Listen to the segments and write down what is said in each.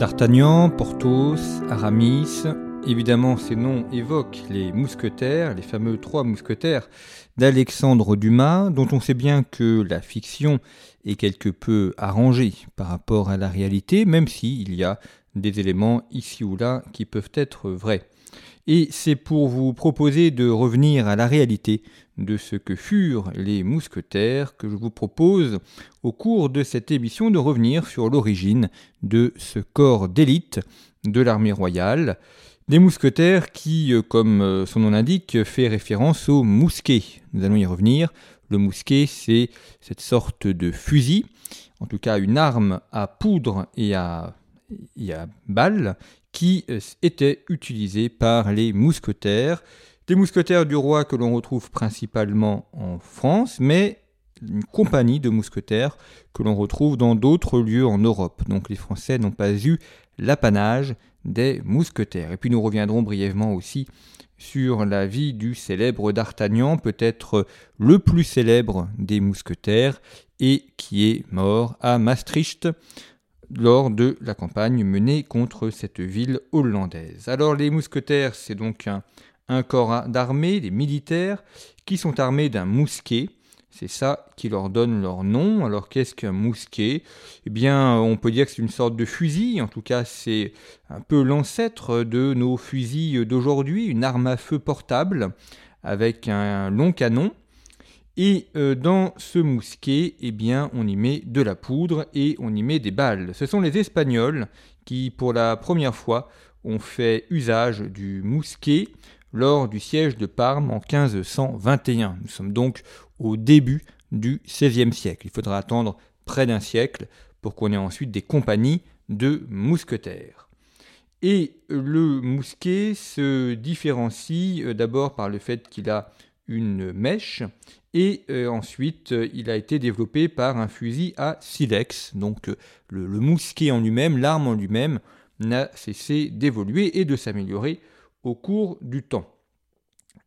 D'Artagnan, Porthos, Aramis, évidemment ces noms évoquent les mousquetaires, les fameux trois mousquetaires d'Alexandre Dumas, dont on sait bien que la fiction est quelque peu arrangée par rapport à la réalité, même s'il y a des éléments ici ou là qui peuvent être vrais. Et c'est pour vous proposer de revenir à la réalité de ce que furent les mousquetaires que je vous propose au cours de cette émission de revenir sur l'origine de ce corps d'élite de l'armée royale. Des mousquetaires qui, euh, comme euh, son nom l'indique, fait référence au mousquet. Nous allons y revenir. Le mousquet, c'est cette sorte de fusil, en tout cas une arme à poudre et à, et à balles, qui euh, était utilisée par les mousquetaires. Des mousquetaires du roi que l'on retrouve principalement en France, mais une compagnie de mousquetaires que l'on retrouve dans d'autres lieux en Europe. Donc les Français n'ont pas eu l'apanage des mousquetaires. Et puis nous reviendrons brièvement aussi sur la vie du célèbre d'Artagnan, peut-être le plus célèbre des mousquetaires, et qui est mort à Maastricht lors de la campagne menée contre cette ville hollandaise. Alors les mousquetaires, c'est donc un, corps d'armée, des militaires, qui sont armés d'un mousquet. C'est ça qui leur donne leur nom. Alors qu'est-ce qu'un mousquet? Eh bien, on peut dire que c'est une sorte de fusil. En tout cas, c'est un peu l'ancêtre de nos fusils d'aujourd'hui, une arme à feu portable avec un long canon. Et euh, dans ce mousquet, eh bien, on y met de la poudre et on y met des balles. Ce sont les Espagnols qui, pour la première fois, ont fait usage du mousquet lors du siège de Parme en 1521. Nous sommes donc au début du XVIe siècle. Il faudra attendre près d'un siècle pour qu'on ait ensuite des compagnies de mousquetaires. Et le mousquet se différencie euh, d'abord par le fait qu'il a une mèche et euh, ensuite il a été développé par un fusil à silex. Donc le mousquet en lui-même, l'arme en lui-même n'a cessé d'évoluer et de s'améliorer au cours du temps.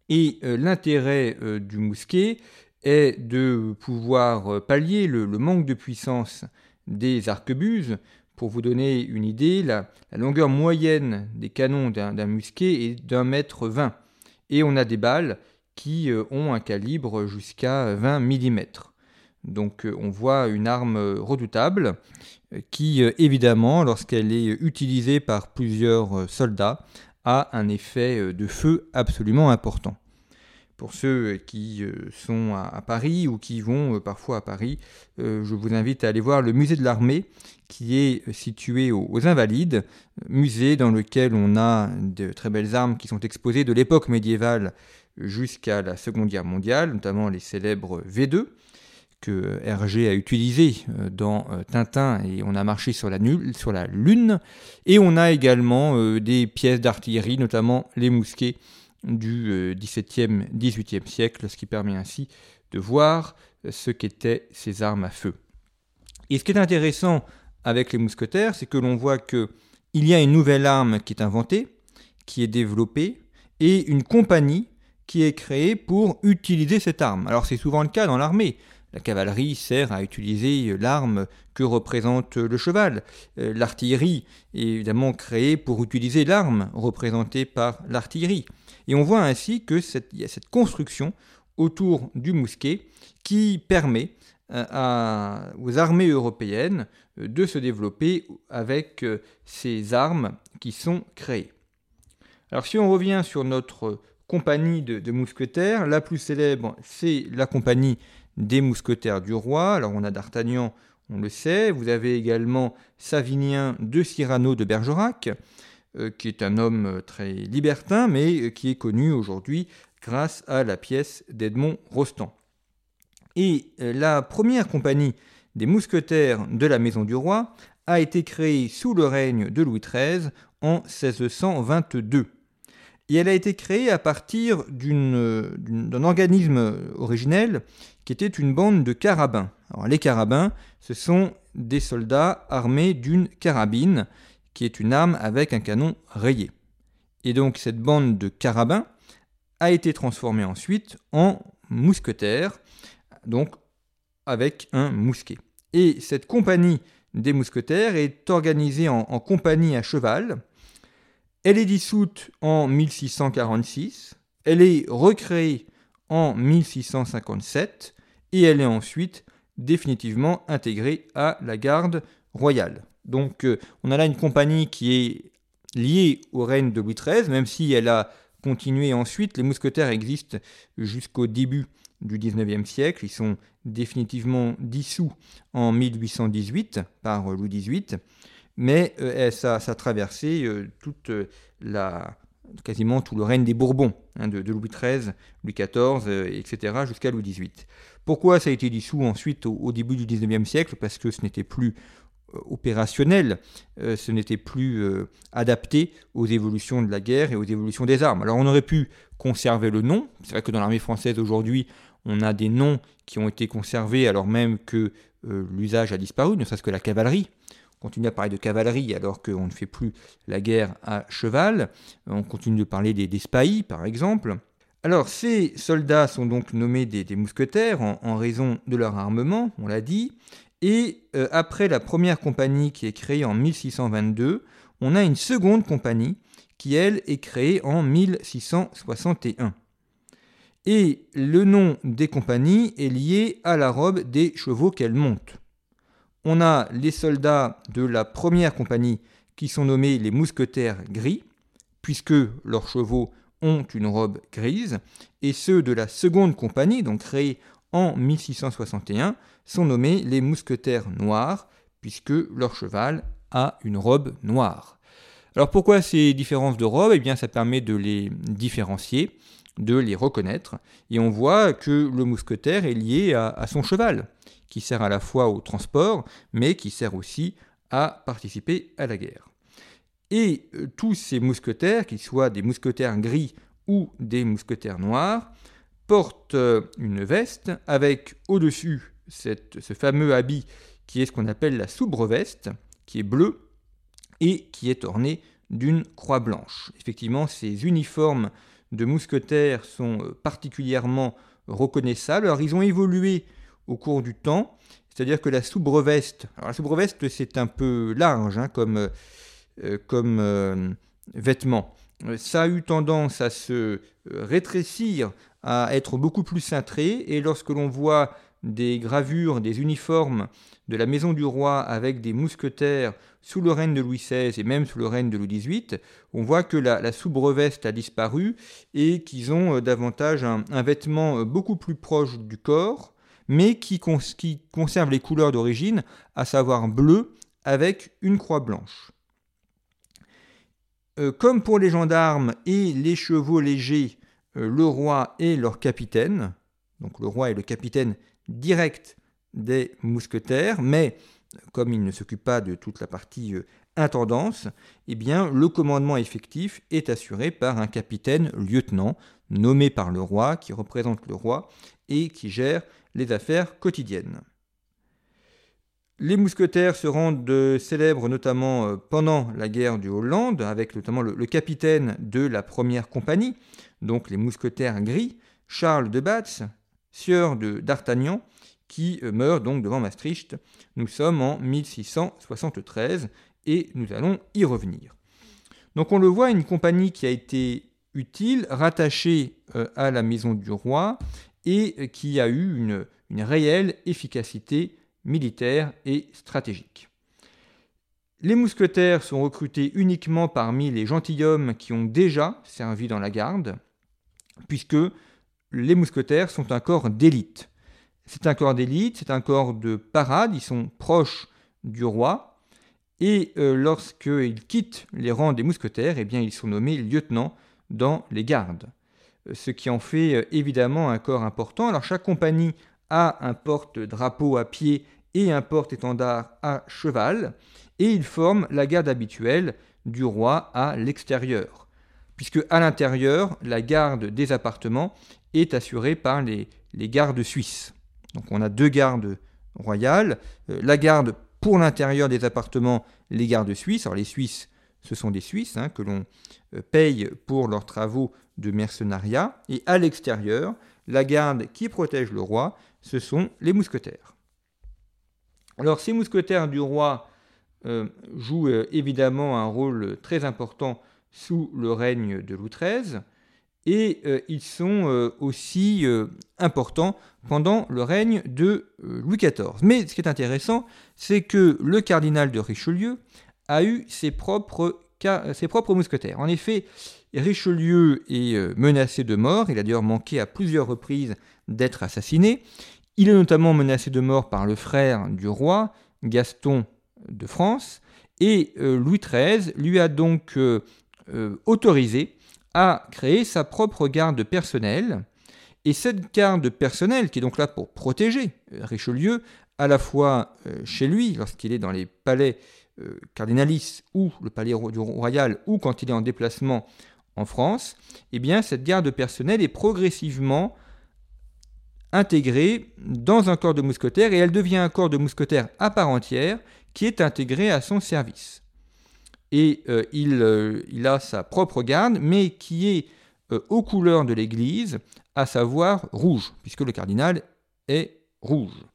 Et euh, l'intérêt euh, du mousquet est de pouvoir euh, pallier le, manque de puissance des arquebuses. Pour vous donner une idée, la, longueur moyenne des canons d'un mousquet est d'un mètre vingt. Et on a des balles qui ont un calibre jusqu'à 20 mm. Donc on voit une arme redoutable qui, évidemment, lorsqu'elle est utilisée par plusieurs soldats, a un effet euh, de feu absolument important. Pour ceux qui euh, sont à Paris ou qui vont euh, parfois à Paris, je vous invite à aller voir le musée de l'armée qui est situé aux Invalides, musée dans lequel on a de très belles armes qui sont exposées de l'époque médiévale jusqu'à la Seconde Guerre mondiale, notamment les célèbres V2 que Hergé a utilisé euh, dans euh, Tintin et on a marché sur la, sur la Lune. Et on a également euh, des pièces d'artillerie, notamment les mousquets du XVIIe, XVIIIe siècle, ce qui permet ainsi de voir ce qu'étaient ces armes à feu. Et ce qui est intéressant avec les mousquetaires, c'est que l'on voit qu'il y a une nouvelle arme qui est inventée, qui est développée, et une compagnie qui est créée pour utiliser cette arme. Alors c'est souvent le cas dans l'armée. La cavalerie sert à utiliser l'arme que représente le cheval. Euh, l'artillerie est évidemment créée pour utiliser l'arme représentée par l'artillerie. Et on voit ainsi que y a cette construction autour du mousquet qui permet euh, aux armées européennes euh, de se développer avec ces armes qui sont créées. Alors si on revient sur notre compagnie de mousquetaires, la plus célèbre, c'est la compagnie des mousquetaires du roi. Alors on a D'Artagnan, on le sait. Vous avez également Savinien de Cyrano de Bergerac, euh, qui est un homme euh, très libertin, mais euh, qui est connu aujourd'hui grâce à la pièce d'Edmond Rostand. Et la première compagnie des mousquetaires de la Maison du Roi a été créée sous le règne de Louis XIII en 1622 et elle a été créée à partir d'un organisme originel qui était une bande de carabins. Les carabins, ce sont des soldats armés d'une carabine, qui est une arme avec un canon rayé. Et donc cette bande de carabins a été transformée ensuite en mousquetaires, donc avec un mousquet. Et cette compagnie des mousquetaires est organisée en compagnie à cheval. Elle est dissoute en 1646, elle est recréée en 1657 et elle est ensuite définitivement intégrée à la garde royale. Donc euh, on a là une compagnie qui est liée au règne de Louis XIII, même si elle a continué ensuite. Les mousquetaires existent jusqu'au début du XIXe siècle. Ils sont définitivement dissous en 1818 par Louis XVIII, mais euh, ça, a traversé euh, toute la, quasiment tout le règne des Bourbons, hein, de, Louis XIII, Louis XIV, etc., jusqu'à Louis XVIII. Pourquoi ça a été dissous ensuite au, début du XIXe siècle? Parce que ce n'était plus opérationnel, euh, ce n'était plus euh, adapté aux évolutions de la guerre et aux évolutions des armes. Alors on aurait pu conserver le nom, c'est vrai que dans l'armée française aujourd'hui, on a des noms qui ont été conservés alors même que euh, l'usage a disparu, ne serait-ce que la cavalerie. On continue à parler de cavalerie alors qu'on ne fait plus la guerre à cheval. On continue de parler des, spahis, par exemple. Alors, ces soldats sont donc nommés des, mousquetaires en, raison de leur armement, on l'a dit, et euh, après la première compagnie qui est créée en 1622, on a une seconde compagnie qui, elle, est créée en 1661. Et le nom des compagnies est lié à la robe des chevaux qu'elles montent. On a les soldats de la première compagnie qui sont nommés les mousquetaires gris, puisque leurs chevaux ont une robe grise, et ceux de la seconde compagnie, donc créée en 1661, sont nommés les mousquetaires noirs, puisque leur cheval a une robe noire. Alors pourquoi ces différences de robe? Eh bien ça permet de les différencier, de les reconnaître, et on voit que le mousquetaire est lié à, son cheval, qui sert à la fois au transport, mais qui sert aussi à participer à la guerre. Et euh, tous ces mousquetaires, qu'ils soient des mousquetaires gris ou des mousquetaires noirs, portent euh, une veste avec au-dessus ce fameux habit qui est ce qu'on appelle la soubreveste, qui est bleu et qui est orné d'une croix blanche. Effectivement, ces uniformes de mousquetaires sont euh, particulièrement reconnaissables. Alors, ils ont évolué au cours du temps, c'est-à-dire que la soubreveste, alors la soubreveste c'est un peu large hein, comme, euh, comme euh, vêtement. Ça a eu tendance à se rétrécir, à être beaucoup plus cintré, et lorsque l'on voit des gravures, des uniformes de la maison du roi avec des mousquetaires sous le règne de Louis XVI et même sous le règne de Louis XVIII, on voit que la, soubreveste a disparu et qu'ils ont euh, davantage un, vêtement euh, beaucoup plus proche du corps, mais qui, conserve les couleurs d'origine, à savoir bleu avec une croix blanche. Euh, comme pour les gendarmes et les chevaux légers, le roi et leur capitaine, donc le roi et le capitaine direct des mousquetaires, mais comme il ne s'occupe pas de toute la partie euh, intendance, eh bien, le commandement effectif est assuré par un capitaine lieutenant nommé par le roi, qui représente le roi et qui gère les affaires quotidiennes. Les mousquetaires se rendent célèbres notamment euh, pendant la guerre du Hollande, avec notamment le, capitaine de la première compagnie, donc les mousquetaires gris, Charles de Batz, sieur de d'Artagnan, qui euh, meurt donc devant Maastricht. Nous sommes en 1673 et nous allons y revenir. Donc on le voit, une compagnie qui a été utile, rattachée euh, à la maison du roi et qui a eu une, réelle efficacité militaire et stratégique. Les mousquetaires sont recrutés uniquement parmi les gentilshommes qui ont déjà servi dans la garde, puisque les mousquetaires sont un corps d'élite. C'est un corps d'élite, c'est un corps de parade, ils sont proches du roi, et euh, lorsqu'ils quittent les rangs des mousquetaires, eh bien, ils sont nommés lieutenants dans les gardes, ce qui en fait euh, évidemment un corps important. Alors chaque compagnie a un porte-drapeau à pied et un porte-étendard à cheval, et ils forment la garde habituelle du roi à l'extérieur, puisque à l'intérieur, la garde des appartements est assurée par les, gardes suisses. Donc on a deux gardes royales, euh, la garde pour l'intérieur des appartements, les gardes suisses. Alors les Suisses, ce sont des Suisses hein, que l'on euh, paye pour leurs travaux de mercenariat. Et à l'extérieur, la garde qui protège le roi, ce sont les mousquetaires. Alors ces mousquetaires du roi jouent évidemment un rôle très important sous le règne de Louis XIII et ils sont aussi importants pendant le règne de Louis XIV. Mais ce qui est intéressant, c'est que le cardinal de Richelieu a eu ses propres, ses propres mousquetaires. En effet, Richelieu est euh, menacé de mort, il a d'ailleurs manqué à plusieurs reprises d'être assassiné. Il est notamment menacé de mort par le frère du roi, Gaston de France, et euh, Louis XIII lui a donc euh, autorisé à créer sa propre garde personnelle. Et cette garde personnelle, qui est donc là pour protéger Richelieu, à la fois chez lui, lorsqu'il est dans les palais cardinalistes ou le palais royal, ou quand il est en déplacement en France, eh bien, cette garde personnelle est progressivement intégrée dans un corps de mousquetaires et elle devient un corps de mousquetaires à part entière qui est intégré à son service. Et euh, euh, il, a sa propre garde, mais qui est euh, aux couleurs de l'Église, à savoir rouge, puisque le cardinal est rouge.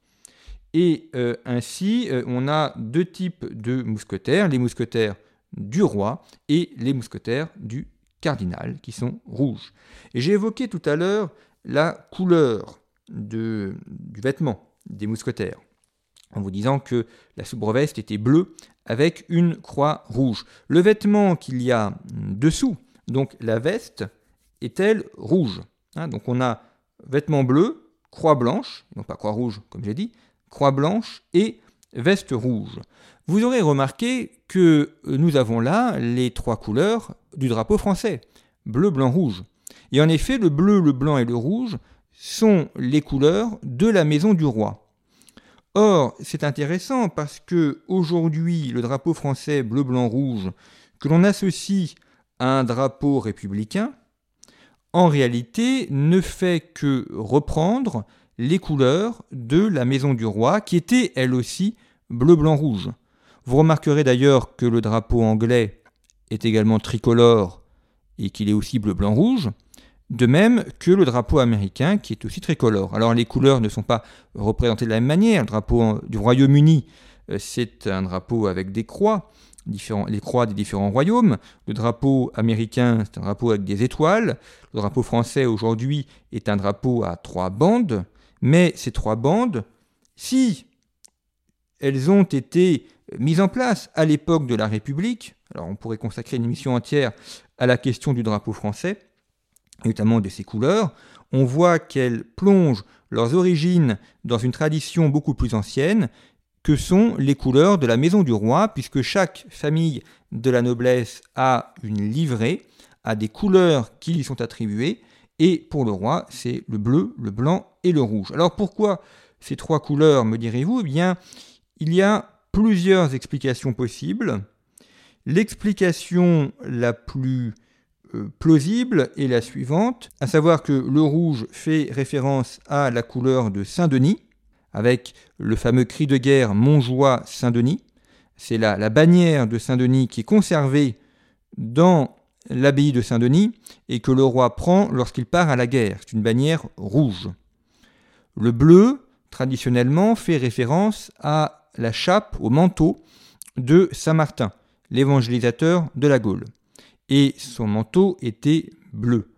Et ainsi, on a deux types de mousquetaires, les mousquetaires du roi et les mousquetaires du cardinales qui sont rouges. J'ai évoqué tout à l'heure la couleur du vêtement des mousquetaires, en vous disant que la soubreveste était bleue avec une croix rouge. Le vêtement qu'il y a dessous, donc la veste, est-elle rouge? Hein, Donc on a vêtement bleu, croix blanche, non pas croix rouge comme j'ai dit, croix blanche et veste rouge. Vous aurez remarqué que nous avons là les trois couleurs du drapeau français, bleu, blanc, rouge. Et en effet, le bleu, le blanc et le rouge sont les couleurs de la maison du roi. Or, c'est intéressant parce que aujourd'hui, le drapeau français bleu, blanc, rouge, que l'on associe à un drapeau républicain, en réalité ne fait que reprendre les couleurs de la maison du roi, qui était elle aussi bleu, blanc, rouge. Vous remarquerez d'ailleurs que le drapeau anglais est également tricolore et qu'il est aussi bleu, blanc, rouge, de même que le drapeau américain qui est aussi tricolore. Alors les couleurs ne sont pas représentées de la même manière. Le drapeau du Royaume-Uni, euh, c'est un drapeau avec des croix, les croix des différents royaumes. Le drapeau américain, c'est un drapeau avec des étoiles. Le drapeau français aujourd'hui est un drapeau à trois bandes. Mais ces trois bandes, si elles ont été mise en place à l'époque de la République, alors on pourrait consacrer une émission entière à la question du drapeau français, notamment de ses couleurs, on voit qu'elles plongent leurs origines dans une tradition beaucoup plus ancienne, que sont les couleurs de la maison du roi, puisque chaque famille de la noblesse a une livrée, a des couleurs qui lui sont attribuées, et pour le roi, c'est le bleu, le blanc et le rouge. Alors pourquoi ces trois couleurs, me direz-vous? Eh bien, il y a plusieurs explications possibles. L'explication la plus euh, plausible est la suivante, à savoir que le rouge fait référence à la couleur de Saint-Denis, avec le fameux cri de guerre Montjoie Saint-Denis. C'est la, la bannière de Saint-Denis qui est conservée dans l'abbaye de Saint-Denis et que le roi prend lorsqu'il part à la guerre. C'est une bannière rouge. Le bleu, traditionnellement, fait référence à la chape au manteau de Saint Martin, l'évangélisateur de la Gaule. Et son manteau était bleu.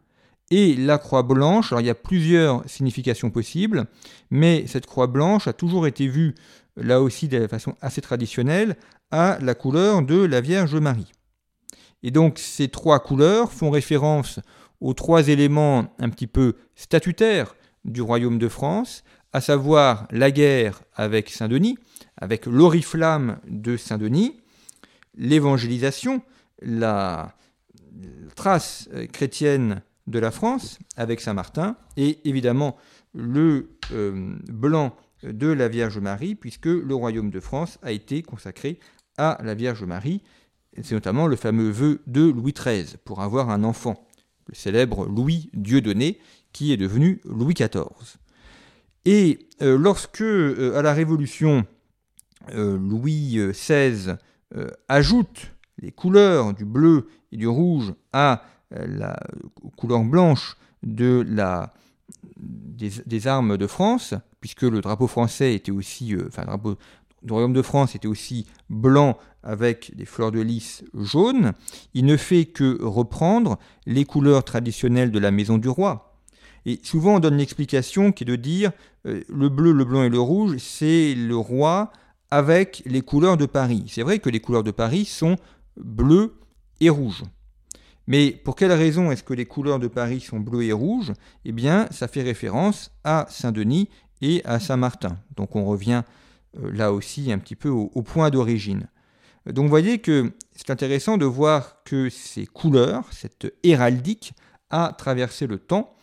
Et la croix blanche, alors il y a plusieurs significations possibles, mais cette croix blanche a toujours été vue, là aussi de façon assez traditionnelle, à la couleur de la Vierge Marie. Et donc ces trois couleurs font référence aux trois éléments un petit peu statutaires du royaume de France, à savoir la guerre avec Saint-Denis, avec l'oriflamme de Saint-Denis, l'évangélisation, la trace chrétienne de la France avec Saint-Martin, et évidemment le euh, blanc de la Vierge Marie, puisque le royaume de France a été consacré à la Vierge Marie. C'est notamment le fameux vœu de Louis XIII pour avoir un enfant, le célèbre Louis Dieudonné, qui est devenu Louis XIV. Et euh, lorsque, euh, à la Révolution, euh, Louis XVI ajoute les couleurs du bleu et du rouge à la couleur blanche de la, des, armes de France, puisque le drapeau français était aussi, enfin, drapeau du royaume de France était aussi blanc avec des fleurs de lys jaunes, il ne fait que reprendre les couleurs traditionnelles de la maison du roi. Et souvent on donne l'explication qui est de dire euh, le bleu, le blanc et le rouge, c'est le roi avec les couleurs de Paris. C'est vrai que les couleurs de Paris sont bleu et rouge. Mais pour quelle raison est-ce que les couleurs de Paris sont bleues et rouges Eh bien, ça fait référence à Saint-Denis et à Saint-Martin. Donc on revient là aussi un petit peu au, point d'origine. Donc vous voyez que c'est intéressant de voir que ces couleurs, cette héraldique, a traversé le temps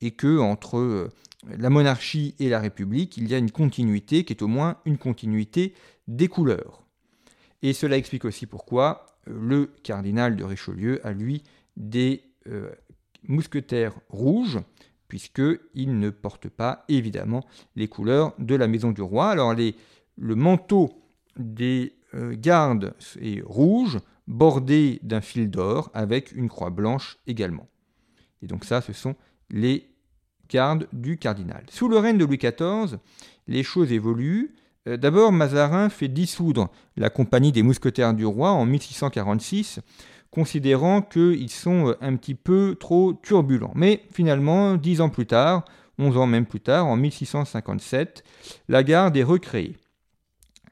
et que entre euh, la monarchie et la République, il y a une continuité qui est au moins une continuité des couleurs. Et cela explique aussi pourquoi euh, le cardinal de Richelieu a lui des mousquetaires rouges puisqu'il ne porte pas évidemment les couleurs de la maison du roi. Alors les, le manteau des euh, gardes est rouge, bordé d'un fil d'or, avec une croix blanche également. Et donc ça, ce sont les gardes du cardinal. Sous le règne de Louis XIV, les choses évoluent. Euh, d'abord, Mazarin fait dissoudre la compagnie des mousquetaires du roi en 1646, considérant qu'ils sont euh, un petit peu trop turbulents. Mais finalement, dix ans plus tard, onze ans même plus tard, en 1657, la garde est recréée.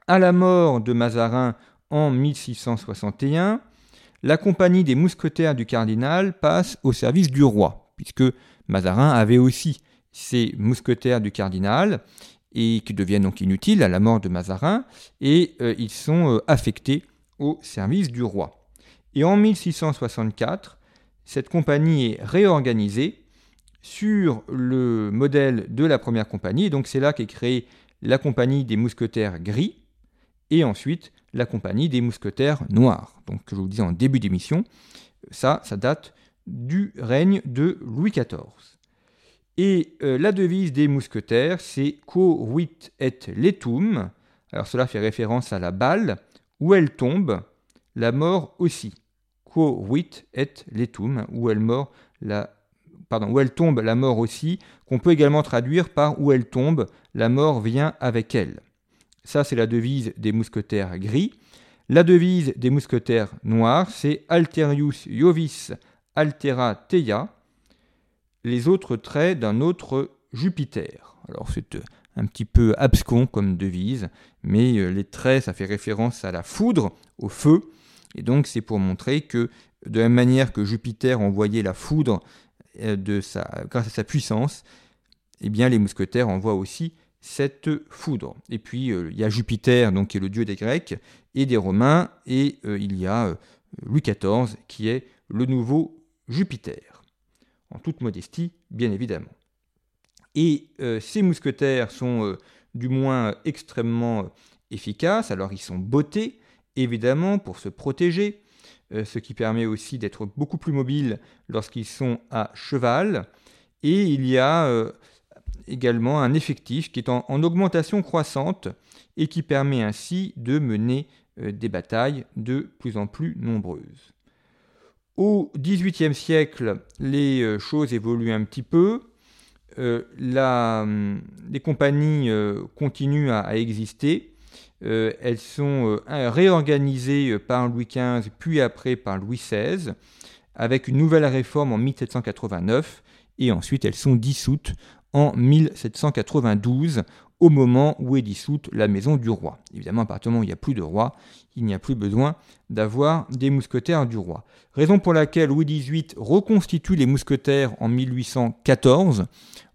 À la mort de Mazarin en 1661, la compagnie des mousquetaires du cardinal passe au service du roi, puisque Mazarin avait aussi ses mousquetaires du cardinal, et qui deviennent donc inutiles à la mort de Mazarin, et euh, ils sont euh, affectés au service du roi. Et en 1664, cette compagnie est réorganisée sur le modèle de la première compagnie, donc c'est là qu'est créée la compagnie des mousquetaires gris, et ensuite la compagnie des mousquetaires noirs. Donc, je vous disais en début d'émission, ça, ça date du règne de Louis XIV. Et euh, la devise des mousquetaires, c'est Quo vit et letum. Alors, cela fait référence à la balle. Où elle tombe, la mort aussi. Quo vit et letum. Où elle, la, pardon, où elle tombe, la mort aussi. Qu'on peut également traduire par où elle tombe, la mort vient avec elle. Ça, c'est la devise des mousquetaires gris. La devise des mousquetaires noirs, c'est Alterius Iovis Altera Teia, les autres traits d'un autre Jupiter. Alors, c'est euh, un petit peu abscon comme devise, mais euh, les traits, ça fait référence à la foudre, au feu, et donc c'est pour montrer que de la même manière que Jupiter envoyait la foudre euh, grâce à sa puissance, eh bien les mousquetaires envoient aussi cette foudre. Et puis euh, il y a Jupiter, donc qui est le dieu des Grecs et des Romains, et euh, il y a euh, Louis XIV qui est le nouveau Jupiter. En toute modestie, bien évidemment. Et ces mousquetaires sont du moins extrêmement efficaces. Alors ils sont bottés, évidemment, pour se protéger, ce qui permet aussi d'être beaucoup plus mobiles lorsqu'ils sont à cheval. Et il y a également un effectif qui est en, augmentation croissante et qui permet ainsi de mener euh, des batailles de plus en plus nombreuses. Au XVIIIe siècle, les euh, choses évoluent un petit peu. Euh, hum, les compagnies continuent à, exister. elles sont réorganisées par Louis XV, puis après par Louis XVI, avec une nouvelle réforme en 1789, et ensuite elles sont dissoutes en 1792, au moment où est dissoute la maison du roi. Évidemment, à où il n'y a plus de roi, il n'y a plus besoin d'avoir des mousquetaires du roi. Raison pour laquelle Louis XVIII reconstitue les mousquetaires en 1814,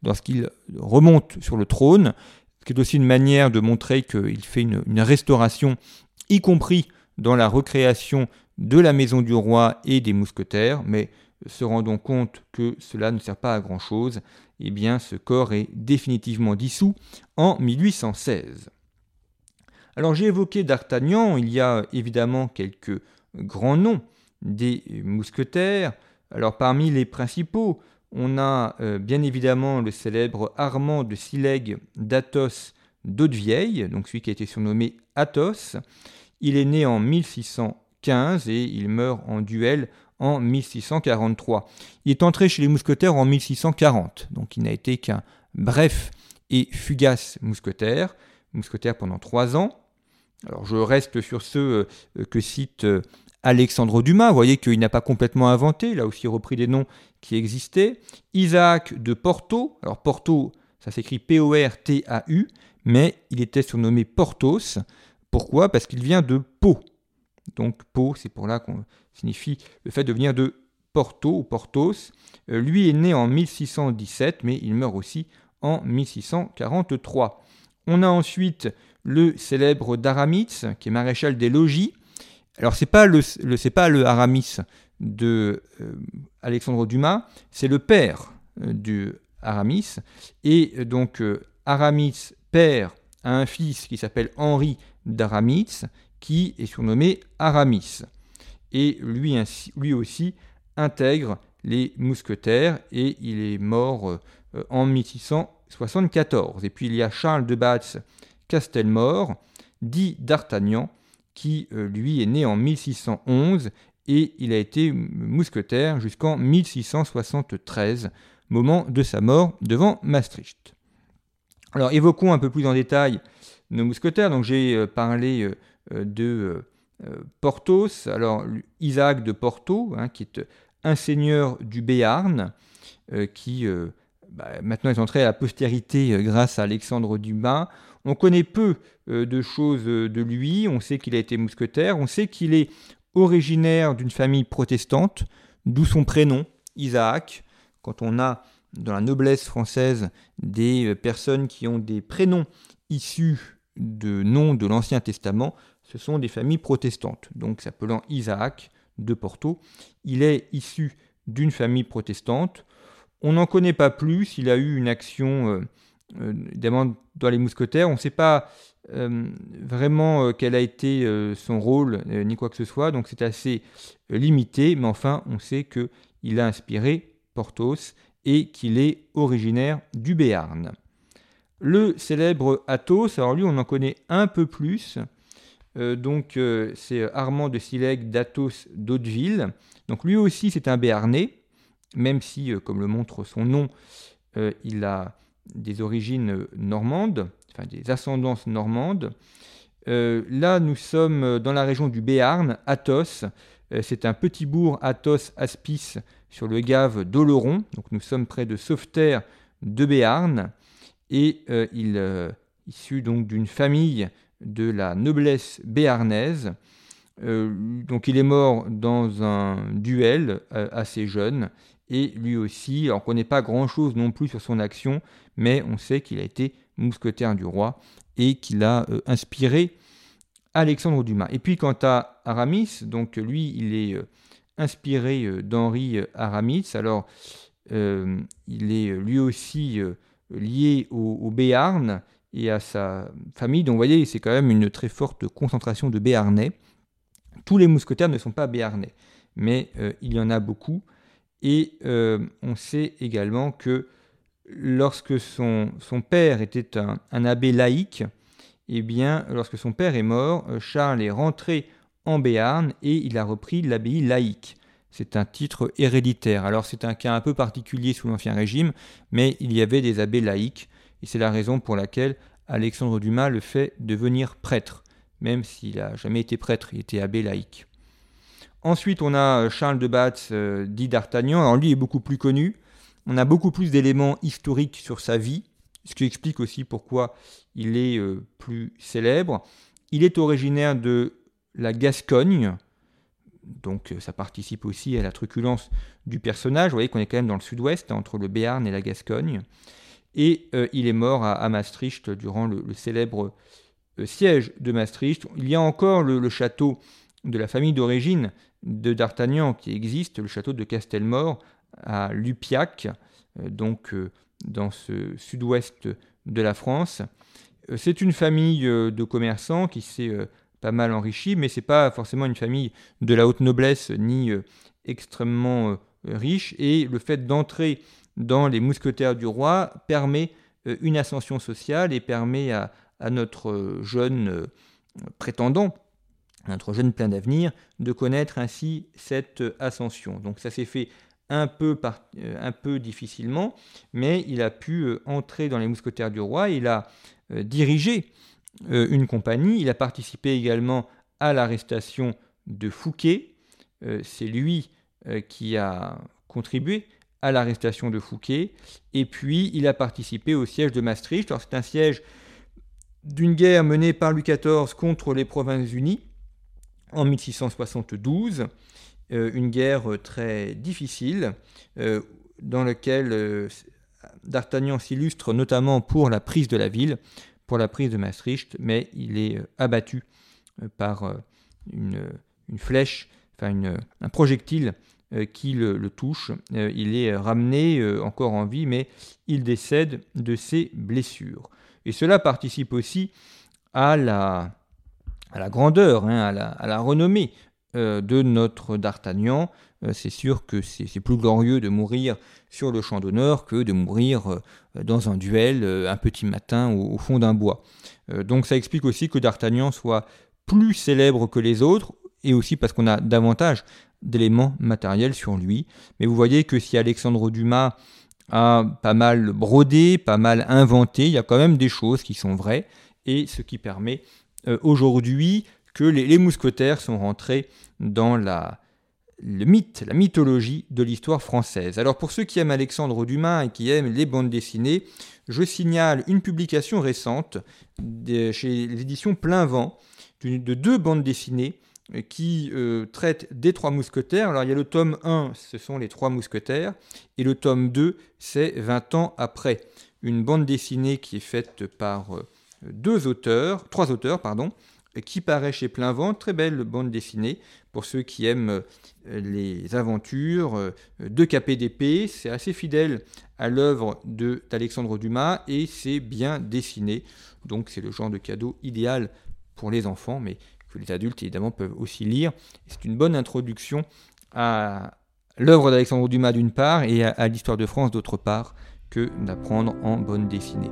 lorsqu'il remonte sur le trône, ce qui est aussi une manière de montrer qu'il fait une, une restauration, y compris dans la recréation de la maison du roi et des mousquetaires, mais se rendant compte que cela ne sert pas à grand-chose, eh bien ce corps est définitivement dissous en 1816. Alors j'ai évoqué D'Artagnan, il y a évidemment quelques grands noms des mousquetaires. Alors parmi les principaux, on a euh, bien évidemment le célèbre Armand de Sileg d'Athos d'Hautevieille, donc celui qui a été surnommé Athos. Il est né en 1615 et il meurt en duel en 1643. Il est entré chez les mousquetaires en 1640, donc il n'a été qu'un bref et fugace mousquetaire, mousquetaire pendant trois ans, Alors je reste sur ceux que cite Alexandre Dumas, vous voyez qu'il n'a pas complètement inventé, il a aussi repris des noms qui existaient. Isaac de Porto, alors Porto, ça s'écrit P-O-R-T-A-U, mais il était surnommé Portos. Pourquoi? Parce qu'il vient de Pau. Donc Pau, c'est pour là qu'on signifie le fait de venir de Porto ou Portos. Euh, lui est né en 1617, mais il meurt aussi en 1643. On a ensuite le célèbre Daramitz, qui est maréchal des logis. Alors c'est pas le, pas le Aramis de euh, Alexandre Dumas, c'est le père euh, du Aramis. Et donc Aramis père a un fils qui s'appelle Henri d'Aramis, qui est surnommé Aramis. Et lui, aussi intègre les mousquetaires et il est mort euh, en 1674. Et puis il y a Charles de Batz Castelmore, dit d'Artagnan, qui euh, lui est né en 1611 et il a été mousquetaire jusqu'en 1673, moment de sa mort devant Maastricht. Alors évoquons un peu plus en détail nos mousquetaires. Donc j'ai euh, parlé de Porthos, alors Isaac de Porto, hein, qui est un seigneur du Béarn, euh, qui euh, bah, maintenant est entré à la postérité euh, grâce à Alexandre Dumas. On connaît peu de choses de lui, on sait qu'il a été mousquetaire, on sait qu'il est originaire d'une famille protestante, d'où son prénom, Isaac. Quand on a dans la noblesse française des personnes qui ont des prénoms issus de noms de l'Ancien Testament, ce sont des familles protestantes. Donc s'appelant Isaac, de Porto. Il est issu d'une famille protestante. On n'en connaît pas plus. Il a eu une action, euh, euh, évidemment, dans les mousquetaires. On ne sait pas euh, vraiment quel a été son rôle, ni quoi que ce soit. Donc c'est assez limité. Mais enfin, on sait qu'il a inspiré Porthos et qu'il est originaire du Béarn. Le célèbre Athos, alors lui on en connaît un peu plus, euh, donc euh, c'est Armand de Silègue d'Athos d'Hauteville. Donc lui aussi c'est un Béarnais, même si, euh, comme le montre son nom, il a des origines normandes, enfin des ascendances normandes. là nous sommes dans la région du Béarn, Athos. c'est un petit bourg Athos-Aspis sur le gave d'Oloron. Donc nous sommes près de Sauveterre de Béarn. Et il est issu donc d'une famille de la noblesse béarnaise. Euh, donc il est mort dans un duel euh, assez jeune et lui aussi, on ne connaît pas grand-chose non plus sur son action, mais on sait qu'il a été mousquetaire du roi et qu'il a euh, inspiré Alexandre Dumas. Et puis quant à Aramis, donc lui, il est inspiré d'Henri Aramis. Alors, il est lui aussi lié au, au Béarn et à sa famille. Donc vous voyez, c'est quand même une très forte concentration de Béarnais. Tous les mousquetaires ne sont pas béarnais, mais euh, il y en a beaucoup. Et euh, on sait également que lorsque son, père était un, abbé laïque, eh bien, lorsque son père est mort, euh, Charles est rentré en Béarn et il a repris l'abbaye laïque. C'est un titre héréditaire. Alors c'est un cas un peu particulier sous l'Ancien Régime, mais il y avait des abbés laïques et c'est la raison pour laquelle Alexandre Dumas le fait devenir prêtre, même s'il n'a jamais été prêtre, il était abbé laïque. Ensuite, on a euh, Charles de Batz, euh, dit d'Artagnan. Alors lui est beaucoup plus connu. On a beaucoup plus d'éléments historiques sur sa vie, ce qui explique aussi pourquoi il est euh, plus célèbre. Il est originaire de la Gascogne, donc ça participe aussi à la truculence du personnage. Vous voyez qu'on est quand même dans le sud-ouest, entre le Béarn et la Gascogne et euh, il est mort à, Maastricht durant le, célèbre euh, siège de Maastricht. Il y a encore le, château de la famille d'origine de D'Artagnan qui existe, le château de Castelmore à Lupiac, euh, donc dans ce sud-ouest de la France. C'est une famille de commerçants qui s'est pas mal enrichie, mais c'est pas forcément une famille de la haute noblesse ni extrêmement riche. Et le fait d'entrer dans les mousquetaires du roi permet euh, une ascension sociale et permet à, notre euh, jeune euh, prétendant, notre jeune plein d'avenir, de connaître ainsi cette ascension. Donc ça s'est fait un peu, un peu difficilement, mais il a pu entrer dans les mousquetaires du roi, il a dirigé une compagnie. Il a participé également à l'arrestation de Fouquet. C'est lui qui a contribué à l'arrestation de Fouquet. Et puis, il a participé au siège de Maastricht. c'est un siège d'une guerre menée par Louis XIV contre les Provinces-Unies en 1672. Euh, une guerre très difficile euh, dans laquelle euh, D'Artagnan s'illustre notamment pour la prise de la ville, pour la prise de Maastricht, mais il est abattu par une, flèche, enfin un projectile qui le, touche. il est ramené encore en vie, mais il décède de ses blessures. Et cela participe aussi à la, à la grandeur, hein, à, la, renommée euh, de notre D'Artagnan. Euh, c'est sûr que c'est plus glorieux de mourir sur le champ d'honneur que de mourir euh, dans un duel un petit matin au, fond d'un bois. donc ça explique aussi que D'Artagnan soit plus célèbre que les autres, et aussi parce qu'on a davantage d'éléments matériels sur lui. Mais vous voyez que si Alexandre Dumas a pas mal brodé, pas mal inventé, il y a quand même des choses qui sont vraies, et ce qui permet euh, aujourd'hui que les, mousquetaires sont rentrés dans la, le mythe, la mythologie de l'histoire française. Alors pour ceux qui aiment Alexandre Dumas et qui aiment les bandes dessinées, je signale une publication récente chez l'édition Plein Vent de deux bandes dessinées qui euh, traite des trois mousquetaires. Alors il y a le tome 1, ce sont les trois mousquetaires, et le tome 2, c'est 20 ans après. Une bande dessinée qui est faite par euh, deux auteurs, trois auteurs, pardon, qui paraît chez Plein Vent, très belle bande dessinée pour ceux qui aiment euh, les aventures de KPDP. C'est assez fidèle à l'œuvre d'Alexandre Dumas et c'est bien dessiné. Donc c'est le genre de cadeau idéal pour les enfants, mais que les adultes évidemment peuvent aussi lire. C'est une bonne introduction à l'œuvre d'Alexandre Dumas d'une part et à, l'histoire de France d'autre part que d'apprendre en bonne dessinée.